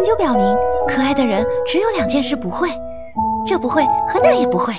研究表明可爱的人只有两件事不会这不会和那也不会。